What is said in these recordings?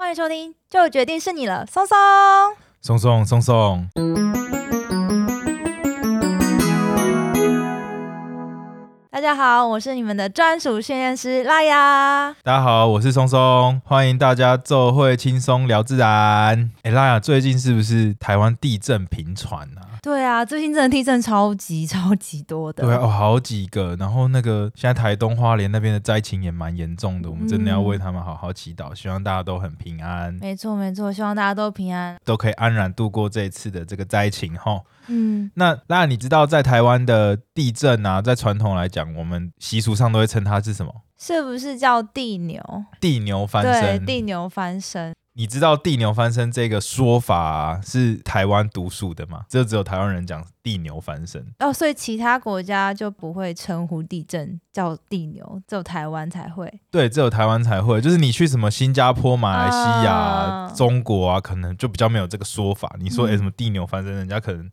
欢迎收听，就决定是你了，松松，松松松松。大家好，我是你们的专属训练师拉雅。大家好，我是松松，欢迎大家做会轻松聊自然。哎，拉雅，最近是不是台湾地震频传啊？对啊，最近真的地震超级超级多的。对啊，哦，好几个。然后那个现在台东花莲那边的灾情也蛮严重的，我们真的要为他们好好祈祷，嗯、希望大家都很平安。没错没错，希望大家都平安，都可以安然度过这一次的这个灾情哈。嗯，那那你知道在台湾的地震啊，在传统来讲，我们习俗上都会称它是什么？是不是叫地牛？地牛翻身。对，地牛翻身。你知道地牛翻身这个说法、啊、是台湾独属的吗？这只有台湾人讲地牛翻身哦，所以其他国家就不会称呼地震叫地牛，只有台湾才会。对，只有台湾才会。就是你去什么新加坡、马来西亚、啊、中国啊，可能就比较没有这个说法。你说哎，什么地牛翻身，人家可能。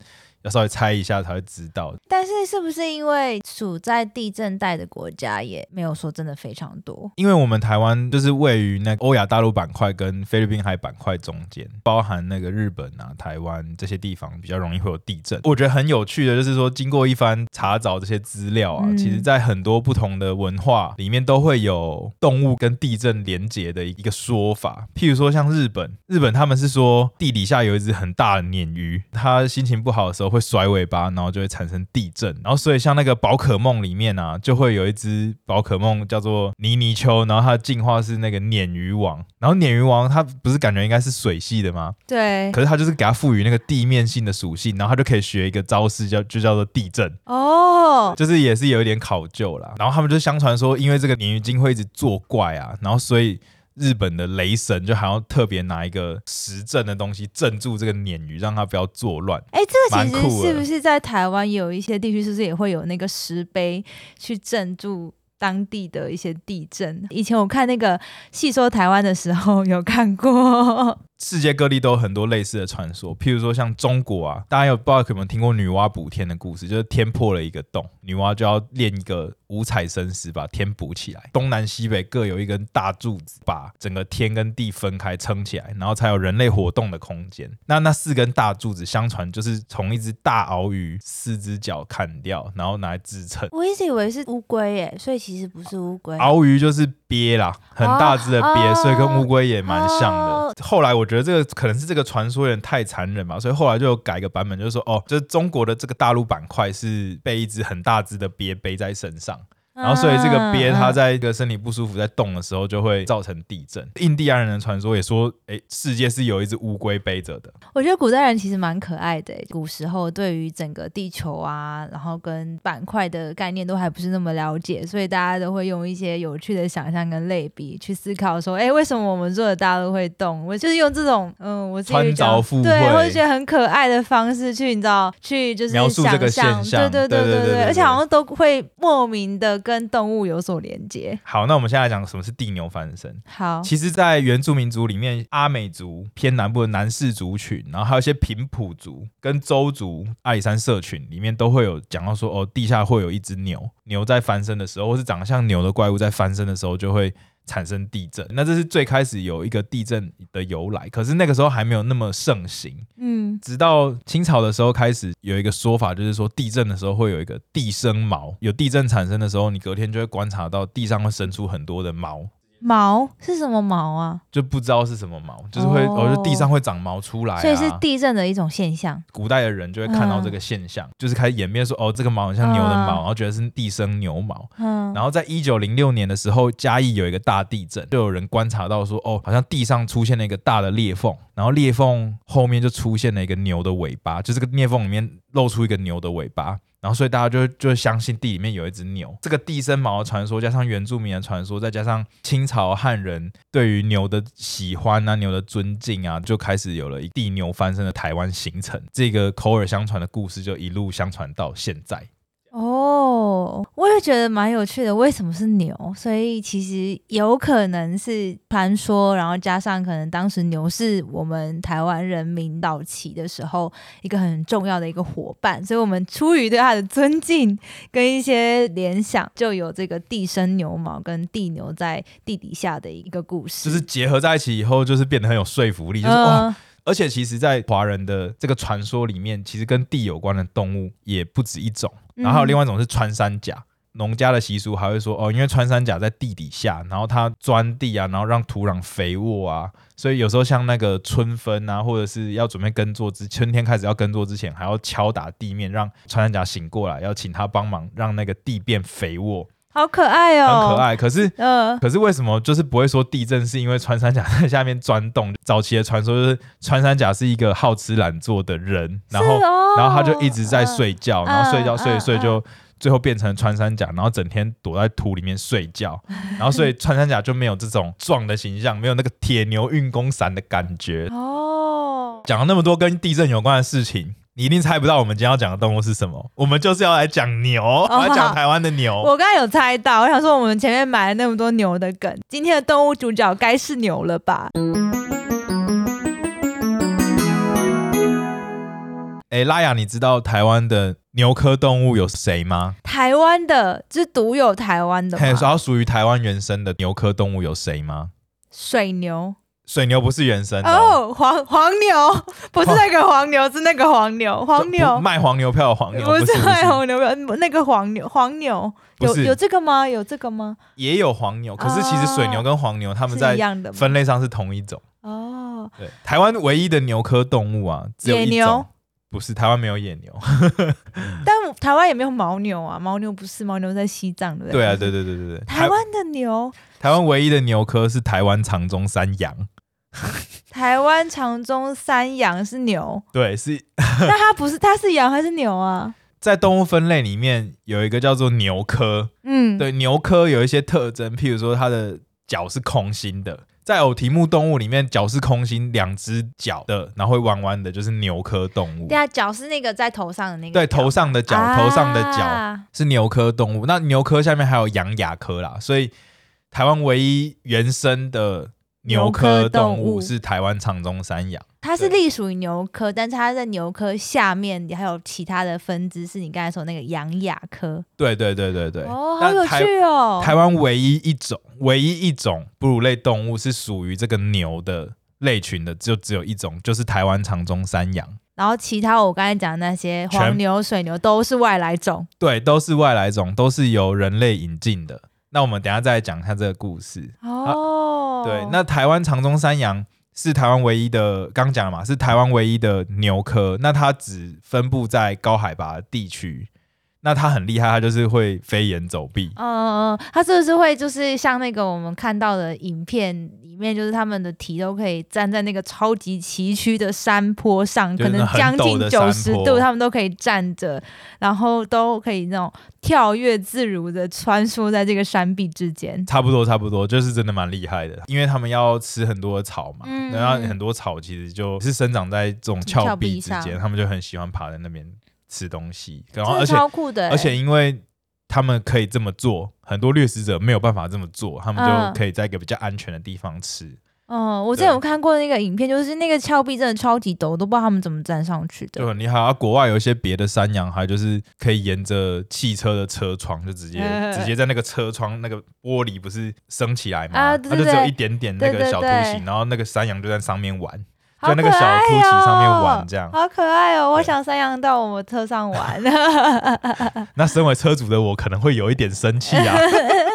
要稍微猜一下才会知道，但是是不是因为处在地震带的国家也没有说真的非常多？因为我们台湾就是位于那个欧亚大陆板块跟菲律宾海板块中间，包含那个日本啊、台湾这些地方比较容易会有地震。我觉得很有趣的就是说，经过一番查找这些资料啊，嗯、其实在很多不同的文化里面都会有动物跟地震连结的一个说法。譬如说像日本，日本他们是说地底下有一只很大的鲶鱼，它心情不好的时候会。会甩尾巴，然后就会产生地震。然后，所以像那个宝可梦里面啊，就会有一只宝可梦叫做泥泥鳅，然后它的进化是那个鲶鱼王。然后鲶鱼王它不是感觉应该是水系的吗？对。可是它就是给它赋予那个地面性的属性，然后它就可以学一个招式叫就叫做地震。哦。就是也是有一点考究啦。然后他们就相传说，因为这个鲶鱼精会一直作怪啊，然后所以。日本的雷神就还要特别拿一个石镇的东西镇住这个鲶鱼，让它不要作乱。哎、欸，这个其实是不是在台湾有一些地区，是不是也会有那个石碑去镇住当地的一些地震？以前我看那个细说台湾的时候有看过。世界各地都有很多类似的传说，譬如说像中国啊，大家有不知道有没有听过女娲补天的故事？就是天破了一个洞，女娲就要练一个五彩神石把天补起来，东南西北各有一根大柱子，把整个天跟地分开撑起来，然后才有人类活动的空间。那那四根大柱子，相传就是从一只大鳌鱼四只脚砍掉，然后拿来支撑。我一直以为是乌龟耶，所以其实不是乌龟。鳌鱼就是鳖啦，很大只的鳖，哦、所以跟乌龟也蛮像的。哦、后来我。觉得这个可能是这个传说有点太残忍嘛，所以后来就改个版本，就是说，哦，就是中国的这个大陆板块是被一只很大只的鳖背在身上。然后，所以这个鳖它在一个身体不舒服在动的时候，就会造成地震。印第安人的传说也说，哎，世界是有一只乌龟背着的。我觉得古代人其实蛮可爱的。古时候对于整个地球啊，然后跟板块的概念都还不是那么了解，所以大家都会用一些有趣的想象跟类比去思考，说，哎，为什么我们做的大陆会动？我就是用这种，嗯，我穿凿附会，对，或者觉得很可爱的方式去，你知道，去就是描述这个现象，对对对对对对，而且好像都会莫名的。跟动物有所连接。好，那我们现在来讲什么是地牛翻身。好，其实，在原住民族里面，阿美族偏南部的南氏族群，然后还有一些平埔族跟周族阿里山社群里面，都会有讲到说，哦，地下会有一只牛，牛在翻身的时候，或是长得像牛的怪物在翻身的时候，就会。产生地震，那这是最开始有一个地震的由来，可是那个时候还没有那么盛行。嗯，直到清朝的时候开始有一个说法，就是说地震的时候会有一个地生毛，有地震产生的时候，你隔天就会观察到地上会生出很多的毛。毛是什么毛啊？就不知道是什么毛，就是会，哦，就地上会长毛出来，啊，所以是地震的一种现象。古代的人就会看到这个现象，嗯、就是开始演变说，哦，这个毛很像牛的毛，嗯、然后觉得是地生牛毛。嗯，然后在一九零六年的时候，嘉义有一个大地震，就有人观察到说，哦，好像地上出现了一个大的裂缝，然后裂缝后面就出现了一个牛的尾巴，就这个裂缝里面露出一个牛的尾巴。然后，所以大家就就相信地里面有一只牛。这个地生毛的传说，加上原住民的传说，再加上清朝汉人对于牛的喜欢啊、牛的尊敬啊，就开始有了一地牛翻身的台湾形成。这个口耳相传的故事就一路相传到现在。哦，我也觉得蛮有趣的。为什么是牛？所以其实有可能是传说，然后加上可能当时牛是我们台湾人民早期的时候一个很重要的一个伙伴，所以我们出于对它的尊敬跟一些联想，就有这个地生牛毛跟地牛在地底下的一个故事，就是结合在一起以后，就是变得很有说服力，就是、呃、哇。而且其实，在华人的这个传说里面，其实跟地有关的动物也不止一种。然后还有另外一种是穿山甲，农家的习俗还会说哦，因为穿山甲在地底下，然后它钻地啊，然后让土壤肥沃啊，所以有时候像那个春分啊，或者是要准备耕作之春天开始要耕作之前，还要敲打地面，让穿山甲醒过来，要请它帮忙，让那个地变肥沃。好可爱哦，很可爱。可是，呃，可是为什么就是不会说地震是因为穿山甲在下面钻洞？早期的传说就是穿山甲是一个好吃懒做的人，然后，哦、然后他就一直在睡觉，呃、然后睡觉睡一睡就最后变成穿山甲，然后整天躲在土里面睡觉，然后所以穿山甲就没有这种壮的形象，没有那个铁牛运功伞的感觉。哦，讲了那么多跟地震有关的事情。你一定猜不到我们今天要讲的动物是什么？我们就是要来讲牛，哦、来讲台湾的牛。我刚才有猜到，我想说我们前面买了那么多牛的梗，今天的动物主角该是牛了吧？哎、欸，拉雅，你知道台湾的牛科动物有谁吗？台湾的，就是独有台湾的。嘿，然后属于台湾原生的牛科动物有谁吗？水牛。水牛不是原生的哦，黄黄牛 不是那个黄牛，是那个黄牛，黄牛。卖黄牛票的黄牛，不是卖黄牛票，那个黄牛黄牛。有有这个吗？有这个吗？也有黄牛，可是其实水牛跟黄牛它们在分类上是同一种。哦。对，台湾唯一的牛科动物啊，只有一种，不是台湾没有野牛，但台湾也没有牦牛啊，牦牛不是牦牛在西藏的。对？啊，对对对对对，台湾的牛，台湾唯一的牛科是台湾长鬃山羊。台湾长中山羊是牛，对，是。那它不是，它是羊还是牛啊？在动物分类里面有一个叫做牛科，嗯，对，牛科有一些特征，譬如说它的脚是空心的，在偶蹄目动物里面，脚是空心，两只脚的，然后会弯弯的，就是牛科动物。对啊，脚是那个在头上的那个。对，头上的脚，头上的脚是牛科动物。那牛科下面还有羊亚科啦，所以台湾唯一原生的。牛科动物是台湾长鬃山羊，它是隶属于牛科，但是它在牛科下面还有其他的分支，是你刚才说那个羊亚科。对对对对对，哦，好有趣哦！台湾唯一一种，唯一一种哺乳类动物是属于这个牛的类群的，就只有一种，就是台湾长鬃山羊。然后其他我刚才讲的那些黄牛、水牛都是外来种，对，都是外来种，都是由人类引进的。那我们等一下再来讲一下这个故事哦。对，那台湾长鬃山羊是台湾唯一的，刚讲了嘛，是台湾唯一的牛科。那它只分布在高海拔地区。那它很厉害，它就是会飞檐走壁。嗯嗯，它是不是会就是像那个我们看到的影片里面，就是他们的蹄都可以站在那个超级崎岖的山坡上，可能将近九十度，他们都可以站着，然后都可以那种跳跃自如的穿梭在这个山壁之间。差不多，差不多，就是真的蛮厉害的，因为他们要吃很多的草嘛，嗯、然后很多草其实就是生长在这种峭壁之间，他们就很喜欢爬在那边。吃东西，然后而且而且因为他们可以这么做，很多掠食者没有办法这么做，他们就可以在一个比较安全的地方吃。嗯，我之前有看过那个影片，就是那个峭壁真的超级陡，我都不知道他们怎么站上去的。对，你好，国外有一些别的山羊，还就是可以沿着汽车的车窗，就直接 直接在那个车窗那个玻璃不是升起来嘛，它就只有一点点那个小凸起，然后那个山羊就在上面玩。在那个小凸起上面玩，这样好可爱哦！我想山羊到我们车上玩。那身为车主的我可能会有一点生气啊。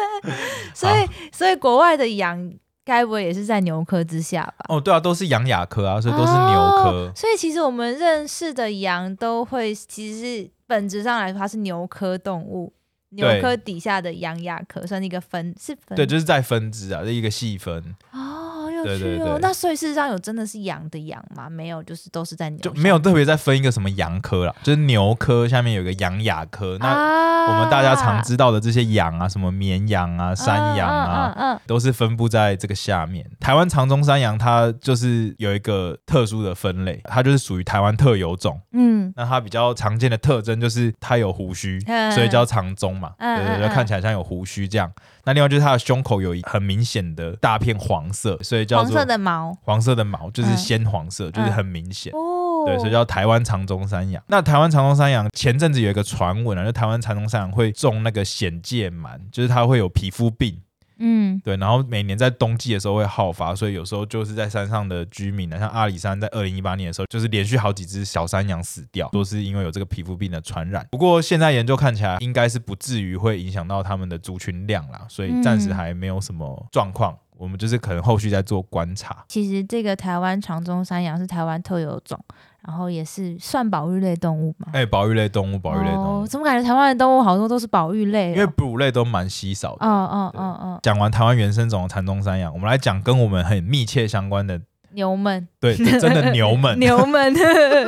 所以，所以国外的羊该不会也是在牛科之下吧？哦，对啊，都是羊亚科啊，所以都是牛科。哦，所以其实我们认识的羊都会，其实是本质上来说它是牛科动物，牛科底下的羊亚科算是一个分，是分。对，就是在分支啊，这一个细分。哦。有趣哦。对对对，那所以事实上有真的是羊的羊吗？没有，就是都是在牛，就没有特别再分一个什么羊科啦，就是牛科下面有个羊亚科。那我们大家常知道的这些羊啊，什么绵羊啊、山羊啊，嗯嗯嗯嗯、都是分布在这个下面。台湾长鬃山羊它就是有一个特殊的分类，它就是属于台湾特有种。嗯，那它比较常见的特征就是它有胡须，嗯、所以叫长鬃嘛。嗯、对对对，看起来像有胡须这样。那另外就是它的胸口有很明显的大片黄色，所以叫做黄色的毛。黄色的毛就是鲜黄色，嗯、就是很明显。哦，对，所以叫台湾长鬃山羊。那台湾长鬃山羊前阵子有一个传闻啊，就台湾长鬃山羊会中那个显界螨，就是它会有皮肤病。嗯，对，然后每年在冬季的时候会好发，所以有时候就是在山上的居民呢，像阿里山，在二零一八年的时候，就是连续好几只小山羊死掉，都是因为有这个皮肤病的传染。不过现在研究看起来，应该是不至于会影响到他们的族群量啦，所以暂时还没有什么状况。嗯、我们就是可能后续在做观察。其实这个台湾长鬃山羊是台湾特有种。然后也是算保育类动物嘛？哎、欸，保育类动物，保育类动物。哦、怎么感觉台湾的动物好多都是保育类？因为哺乳类都蛮稀少的。嗯嗯嗯嗯。讲完台湾原生种的长鬃山羊，我们来讲跟我们很密切相关的牛们。对，真的牛们。牛们。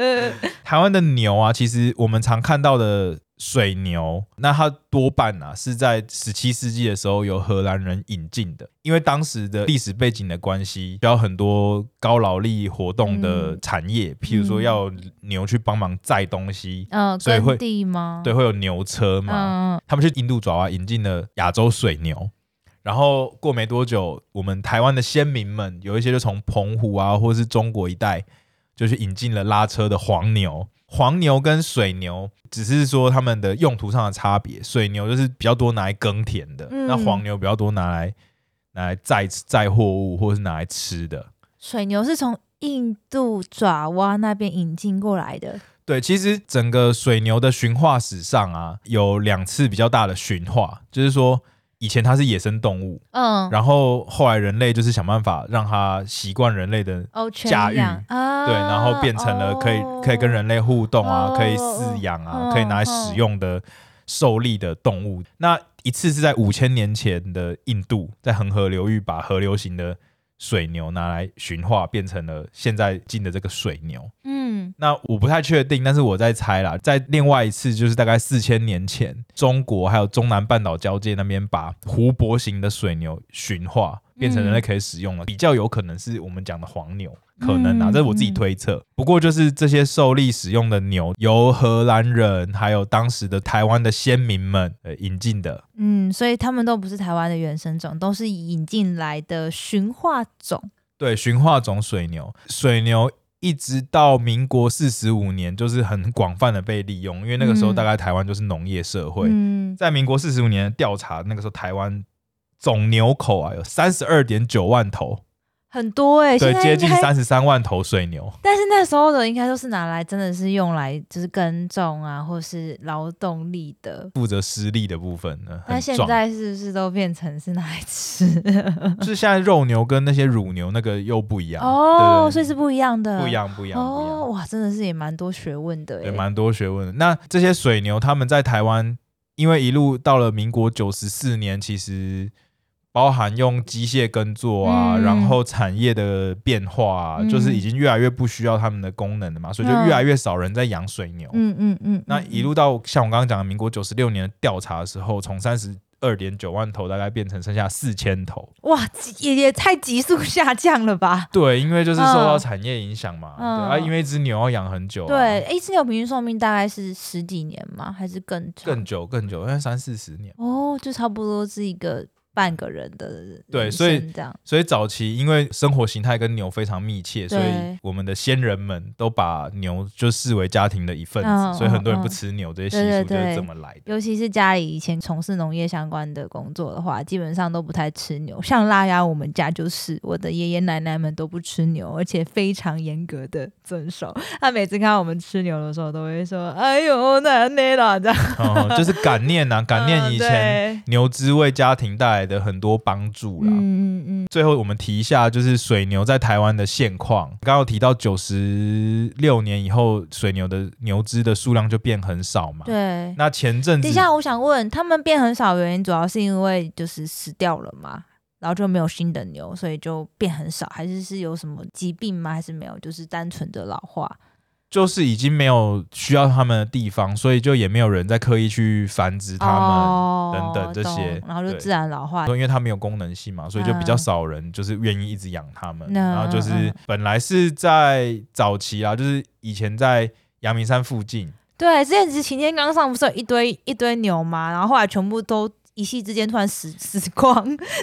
台湾的牛啊，其实我们常看到的。水牛，那它多半啊是在十七世纪的时候由荷兰人引进的，因为当时的历史背景的关系，需要很多高劳力活动的产业，嗯、譬如说要牛去帮忙载东西，嗯、呃，所以会？对，会有牛车嘛。嗯、他们去印度爪哇引进了亚洲水牛，然后过没多久，我们台湾的先民们有一些就从澎湖啊，或是中国一带，就去引进了拉车的黄牛。黄牛跟水牛只是说他们的用途上的差别，水牛就是比较多拿来耕田的，嗯、那黄牛比较多拿来拿来载载货物或者是拿来吃的。水牛是从印度爪哇那边引进过来的。对，其实整个水牛的驯化史上啊，有两次比较大的驯化，就是说。以前它是野生动物，嗯，然后后来人类就是想办法让它习惯人类的驾驭，哦、对，然后变成了可以、哦、可以跟人类互动啊，哦、可以饲养啊，哦、可以拿来使用的受力的动物。哦、那一次是在五千年前的印度，在恒河流域把河流型的水牛拿来驯化，变成了现在进的这个水牛。嗯，那我不太确定，但是我在猜啦，在另外一次就是大概四千年前，中国还有中南半岛交界那边把湖泊型的水牛驯化，变成人类可以使用了，比较有可能是我们讲的黄牛。可能啊，这是我自己推测。不过就是这些受力使用的牛，由荷兰人还有当时的台湾的先民们呃引进的。嗯，所以他们都不是台湾的原生种，都是引进来的驯化种。对，驯化种水牛，水牛一直到民国四十五年，就是很广泛的被利用，因为那个时候大概台湾就是农业社会。嗯，在民国四十五年的调查，那个时候台湾总牛口啊有三十二点九万头。很多哎、欸，对，接近三十三万头水牛。但是那时候的应该都是拿来真的是用来就是耕种啊，或是劳动力的，负责施力的部分呢。那现在是不是都变成是拿来吃？就 是现在肉牛跟那些乳牛那个又不一样哦，所以是不一样的，不一样，不一样，哦、不一样。哇，真的是也蛮多学问的，也蛮多学问的。那这些水牛他们在台湾，因为一路到了民国九十四年，其实。包含用机械耕作啊，嗯、然后产业的变化啊，嗯、就是已经越来越不需要他们的功能了嘛，所以就越来越少人在养水牛。嗯嗯嗯。那一路到像我刚刚讲的民国九十六年的调查的时候，从三十二点九万头大概变成剩下四千头。哇，也也太急速下降了吧？对，因为就是受到产业影响嘛。嗯、对啊，因为一只牛要养很久、啊。对，一只牛平均寿命大概是十几年吗？还是更久？更久更久，因为三四十年。哦，就差不多是一个。半个人的人对，所以这样，所以早期因为生活形态跟牛非常密切，所以我们的先人们都把牛就视为家庭的一份子，嗯、所以很多人不吃牛，嗯、这些习俗就是这么来的。尤其是家里以前从事农业相关的工作的话，基本上都不太吃牛。像腊鸭，我们家就是我的爷爷奶奶们都不吃牛，而且非常严格的遵守。他每次看到我们吃牛的时候，都会说：“哎呦，奶奶啦！”这样，哦，就是感念呐、啊，感念以前牛只为家庭带来的很多帮助啦。嗯嗯嗯。最后我们提一下，就是水牛在台湾的现况。刚刚提到九十六年以后，水牛的牛只的数量就变很少嘛。对。那前阵子，等一下，我想问，他们变很少原因，主要是因为就是死掉了吗？然后就没有新的牛，所以就变很少，还是是有什么疾病吗？还是没有？就是单纯的老化。就是已经没有需要它们的地方，所以就也没有人在刻意去繁殖它们等等这些，哦、然后就自然老化。因为它没有功能性嘛，所以就比较少人就是愿意一直养它们。嗯、然后就是本来是在早期啊，就是以前在阳明山附近。对，之前其实擎天刚上不是有一堆一堆牛吗？然后后来全部都。一夕之间突然死 死光，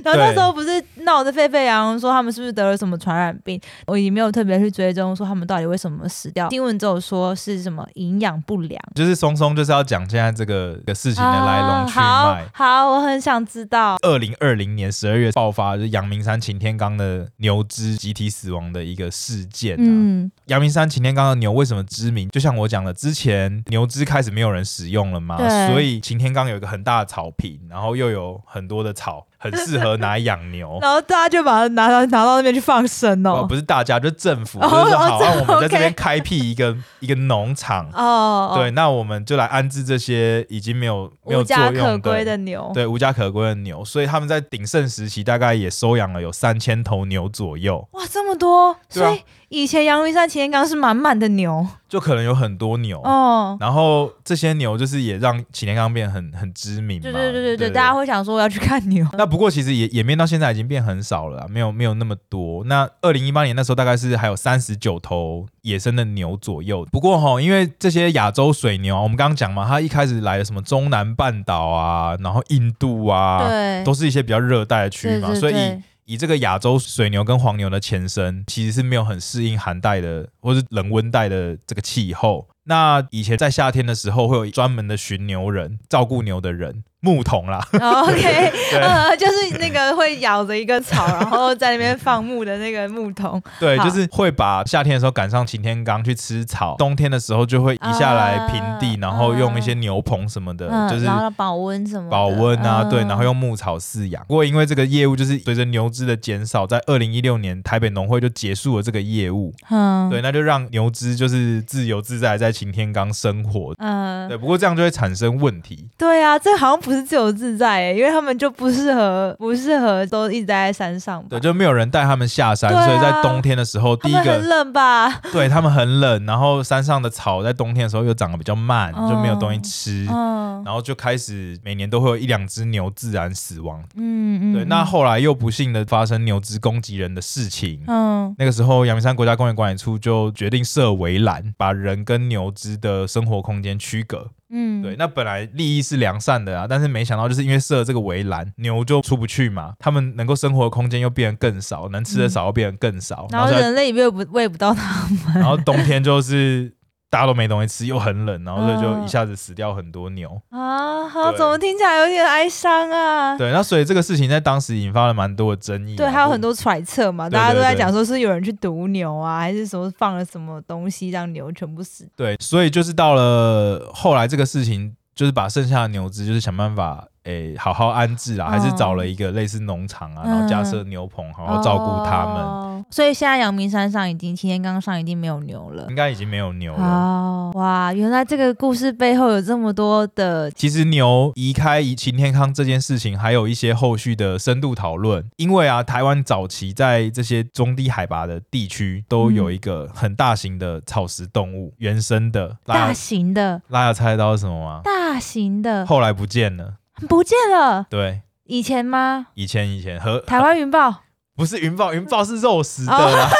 然后那时候不是闹得沸沸扬扬，说他们是不是得了什么传染病？我也没有特别去追踪，说他们到底为什么死掉。新闻只有说是什么营养不良。就是松松就是要讲现在这个个事情的来龙去脉。啊、好，好，我很想知道。二零二零年十二月爆发，就是阳明山擎天岗的牛只集体死亡的一个事件、啊。嗯，阳明山擎天岗的牛为什么知名？就像我讲的，之前牛只开始没有人使用了嘛，所以擎天岗有一个很大的草坪，然后。然后又有很多的草，很适合拿来养牛。然后大家就把它拿到拿到那边去放生哦。不是大家，就是政府，就是说好，让我们在这边开辟一个一个农场。哦。对，那我们就来安置这些已经没有没有作用的可归的牛。对，无家可归的牛。所以他们在鼎盛时期，大概也收养了有三千头牛左右。哇，这么多！所以以前阳明山擎天岗是满满的牛。就可能有很多牛，哦，然后这些牛就是也让擎天岗变很很知名嘛。对对对对对，对大家会想说我要去看牛。那不过其实也演变到现在已经变很少了，没有没有那么多。那二零一八年那时候大概是还有三十九头野生的牛左右。不过哈，因为这些亚洲水牛，我们刚刚讲嘛，它一开始来的什么中南半岛啊，然后印度啊，对，都是一些比较热带的区域嘛，对对对，所以。以这个亚洲水牛跟黄牛的前身，其实是没有很适应寒带的或是冷温带的这个气候。那以前在夏天的时候，会有专门的巡牛人照顾牛的人。牧童啦，OK，呃，就是那个会咬着一个草，然后在那边放牧的那个牧童。对，就是会把夏天的时候赶上擎天岗去吃草，冬天的时候就会移下来平地，然后用一些牛棚什么的，就是保温什么保温啊，对，然后用牧草饲养。不过因为这个业务就是随着牛只的减少，在二零一六年台北农会就结束了这个业务。嗯，对，那就让牛只就是自由自在在擎天岗生活。嗯，对，不过这样就会产生问题。对啊，这好像不。不是自由自在，因为他们就不适合，不适合都一直待在山上。对，就没有人带他们下山，啊、所以在冬天的时候，第一个很冷吧？对，他们很冷，然后山上的草在冬天的时候又长得比较慢，嗯、就没有东西吃，嗯、然后就开始每年都会有一两只牛自然死亡。嗯嗯，对。那后来又不幸的发生牛只攻击人的事情。嗯，那个时候阳明山国家公园管理处就决定设围栏，把人跟牛只的生活空间区隔。嗯，对，那本来利益是良善的啊，但是没想到就是因为设了这个围栏，牛就出不去嘛，他们能够生活的空间又变得更少，能吃的少又变得更少，嗯、然后人类又不喂不到他们，然后冬天就是。大家都没东西吃，又很冷，然后所以就一下子死掉很多牛啊！好，怎么听起来有点哀伤啊？对，那所以这个事情在当时引发了蛮多的争议。对，还有很多揣测嘛，大家都在讲说是有人去毒牛啊，还是说放了什么东西让牛全部死？对，所以就是到了后来这个事情，就是把剩下的牛只就是想办法。诶、欸，好好安置啊，还是找了一个类似农场啊，嗯、然后架设牛棚，好好照顾他们。哦、所以现在阳明山上已经擎天岗上已经没有牛了，应该已经没有牛了。哦，哇，原来这个故事背后有这么多的。其实牛移开擎天岗这件事情，还有一些后续的深度讨论。因为啊，台湾早期在这些中低海拔的地区，都有一个很大型的草食动物，嗯、原生的。大型的。大家猜得到是什么吗？大型的。后来不见了。不见了。对，以前吗？以前以前和台湾云豹不是云豹，云豹是肉食的啦。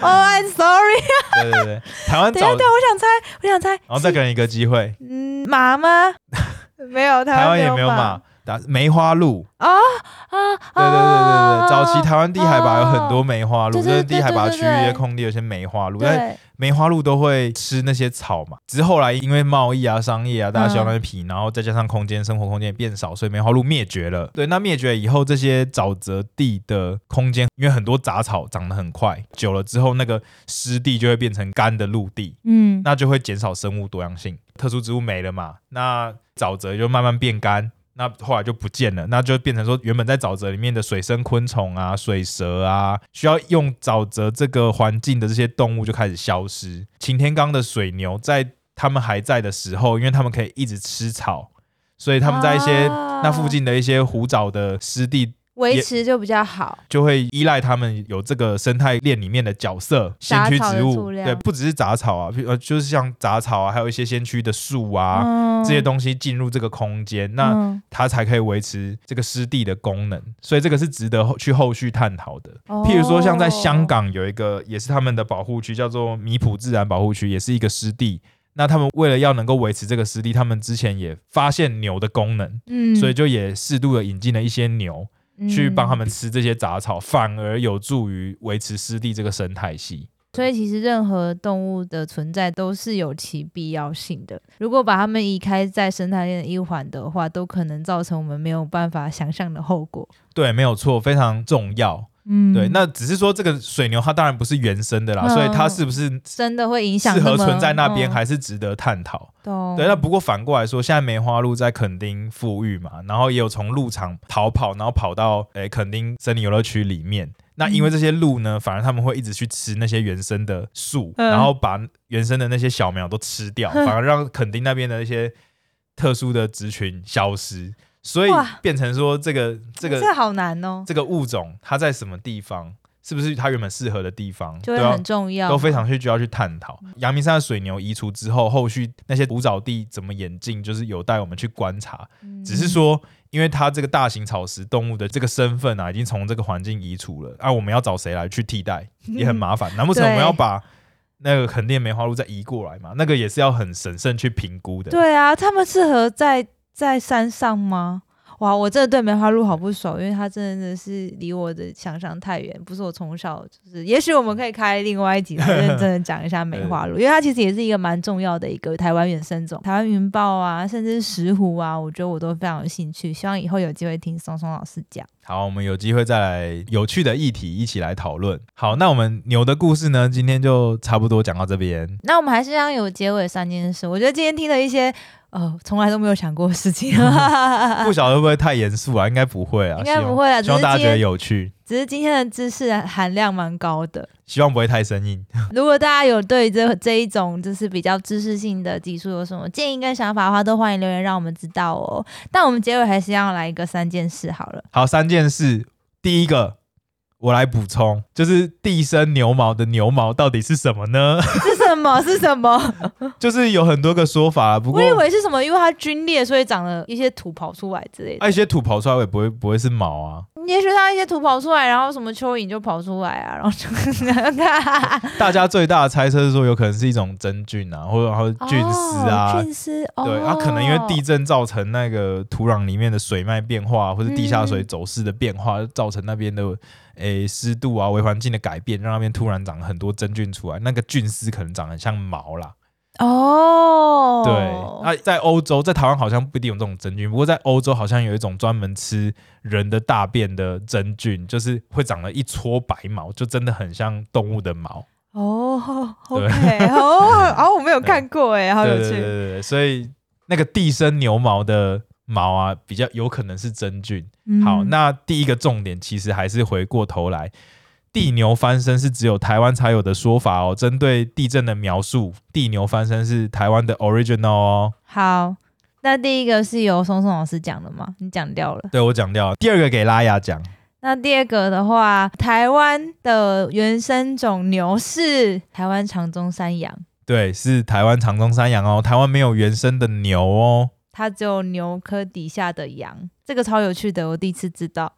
Oh, I'm sorry。对对对，台湾早。对对，我想猜，我想猜。然后再给你一个机会。嗯，马吗？没有，台湾也没有马。打梅花鹿啊啊！对对对对对，早期台湾低海拔有很多梅花鹿，就是低海拔区域的空地有些梅花鹿，但梅花鹿都会吃那些草嘛。只是后来因为贸易啊、商业啊，大家需要那些皮，然后再加上空间生活空间也变少，所以梅花鹿灭绝了。对，那灭绝以后，这些沼泽地的空间，因为很多杂草长得很快，久了之后，那个湿地就会变成干的陆地，嗯，那就会减少生物多样性，特殊植物没了嘛，那沼泽就慢慢变干。那后来就不见了，那就变成说，原本在沼泽里面的水生昆虫啊、水蛇啊，需要用沼泽这个环境的这些动物就开始消失。擎天刚的水牛在他们还在的时候，因为他们可以一直吃草，所以他们在一些那附近的一些湖沼的湿地维持就比较好，就会依赖他们有这个生态链里面的角色，先驱植物，对，不只是杂草啊，呃，就是像杂草啊，还有一些先驱的树啊，嗯、这些东西进入这个空间，那它才可以维持这个湿地的功能，所以这个是值得去后续探讨的。哦、譬如说，像在香港有一个也是他们的保护区，叫做米埔自然保护区，也是一个湿地。那他们为了要能够维持这个湿地，他们之前也发现牛的功能，嗯，所以就也适度的引进了一些牛。去帮他们吃这些杂草，嗯、反而有助于维持湿地这个生态系。所以，其实任何动物的存在都是有其必要性的。如果把它们移开在生态链的一环的话，都可能造成我们没有办法想象的后果。对，没有错，非常重要。嗯，对，那只是说这个水牛它当然不是原生的啦，嗯、所以它是不是真的会影响适合存在那边，还是值得探讨。嗯、对，那不过反过来说，现在梅花鹿在垦丁富裕嘛，然后也有从鹿场逃跑，然后跑到诶垦丁森林游乐区里面。那因为这些鹿呢，反而他们会一直去吃那些原生的树，嗯、然后把原生的那些小苗都吃掉，嗯、反而让垦丁那边的一些特殊的植群消失。所以变成说，这个这个这好难哦。这个物种它在什么地方，是不是它原本适合的地方，就会很重要，都非常需要去探讨。阳明山的水牛移除之后，后续那些古沼地怎么演进，就是有待我们去观察。嗯、只是说，因为它这个大型草食动物的这个身份啊，已经从这个环境移除了，啊，我们要找谁来去替代，也很麻烦。难不成我们要把那个垦丁梅花鹿再移过来嘛？那个也是要很审慎去评估的。对啊，他们适合在。在山上吗？哇，我真的对梅花鹿好不熟，因为它真的是离我的想象太远，不是我从小就是。也许我们可以开另外一集来 认真的讲一下梅花鹿，因为它其实也是一个蛮重要的一个台湾原生种，台湾云豹啊，甚至石虎啊，我觉得我都非常有兴趣，希望以后有机会听松松老师讲。好，我们有机会再来有趣的议题一起来讨论。好，那我们牛的故事呢，今天就差不多讲到这边。那我们还是要有结尾三件事，我觉得今天听了一些。哦，从来都没有想过的事情，不晓得会不会太严肃啊？应该不会啊，应该不会啊，希望大家觉得有趣。只是今天的知识含量蛮高的，希望不会太生硬。如果大家有对这这一种就是比较知识性的技术有什么建议跟想法的话，都欢迎留言让我们知道哦。但我们结尾还是要来一个三件事好了。好，三件事，第一个。我来补充，就是地生牛毛的牛毛到底是什么呢？是什么？是什么？就是有很多个说法，不过我以为是什么，因为它龟裂，所以长了一些土跑出来之类的。啊、一些土跑出来也不会不会是毛啊？也许它一些土跑出来，然后什么蚯蚓就跑出来啊，然后就 大家最大的猜测是说，有可能是一种真菌啊，或者然后菌丝啊，菌丝。对，它、可能因为地震造成那个土壤里面的水脉变化，或者地下水走势的变化，嗯、造成那边的。诶，湿度啊，微环境的改变，让那边突然长很多真菌出来。那个菌丝可能长得像毛啦。哦，对。那、啊、在欧洲，在台湾好像不一定有这种真菌，不过在欧洲好像有一种专门吃人的大便的真菌，就是会长了一撮白毛，就真的很像动物的毛。哦，OK，哦，哦，我没有看过，哎，好有趣。对对对对，所以那个地生牛毛的。毛啊，比较有可能是真菌。嗯、好，那第一个重点其实还是回过头来，地牛翻身是只有台湾才有的说法哦。针对地震的描述，地牛翻身是台湾的 original 哦。好，那第一个是由松松老师讲的吗？你讲掉了。对，我讲掉了。第二个给拉雅讲。那第二个的话，台湾的原生种牛是台湾长鬃山羊。对，是台湾长鬃山羊哦。台湾没有原生的牛哦。它只有牛科底下的羊，这个超有趣的，我第一次知道，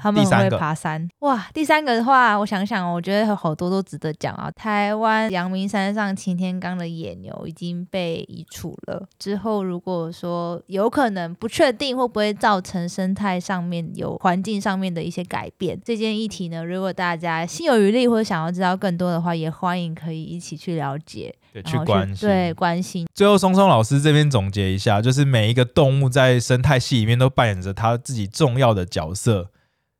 他们很会爬山。哇，第三个的话，我想想，我觉得有好多都值得讲啊。台湾阳明山上擎天岗的野牛已经被移除了，之后如果说有可能，不确定会不会造成生态上面有环境上面的一些改变。这件议题呢，如果大家心有余力或者想要知道更多的话，也欢迎可以一起去了解。对，去关心，对，关心。最后，松松老师这边总结一下，就是每一个动物在生态系里面都扮演着它自己重要的角色。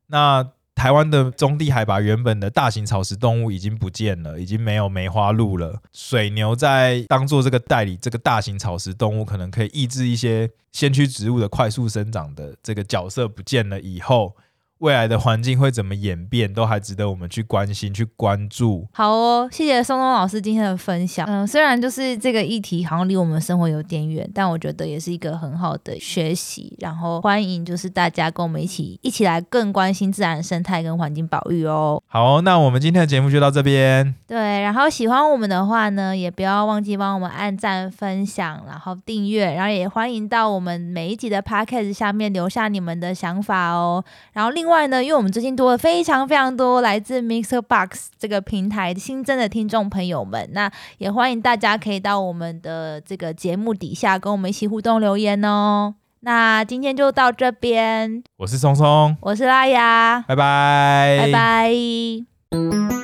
那台湾的中地海拔原本的大型草食动物已经不见了，已经没有梅花鹿了。水牛在当做这个代理，这个大型草食动物可能可以抑制一些先驱植物的快速生长的这个角色不见了以后。未来的环境会怎么演变，都还值得我们去关心、去关注。好哦，谢谢松松老师今天的分享。嗯，虽然就是这个议题好像离我们生活有点远，但我觉得也是一个很好的学习。然后欢迎就是大家跟我们一起一起来更关心自然生态跟环境保育哦。好，那我们今天的节目就到这边。对，然后喜欢我们的话呢，也不要忘记帮我们按赞、分享，然后订阅，然后也欢迎到我们每一集的 podcast 下面留下你们的想法哦。然后另外呢，因为我们最近多了非常非常多来自 MixerBox 这个平台新增的听众朋友们，那也欢迎大家可以到我们的这个节目底下跟我们一起互动留言哦。那今天就到这边，我是松松，我是拉雅，拜拜，拜拜。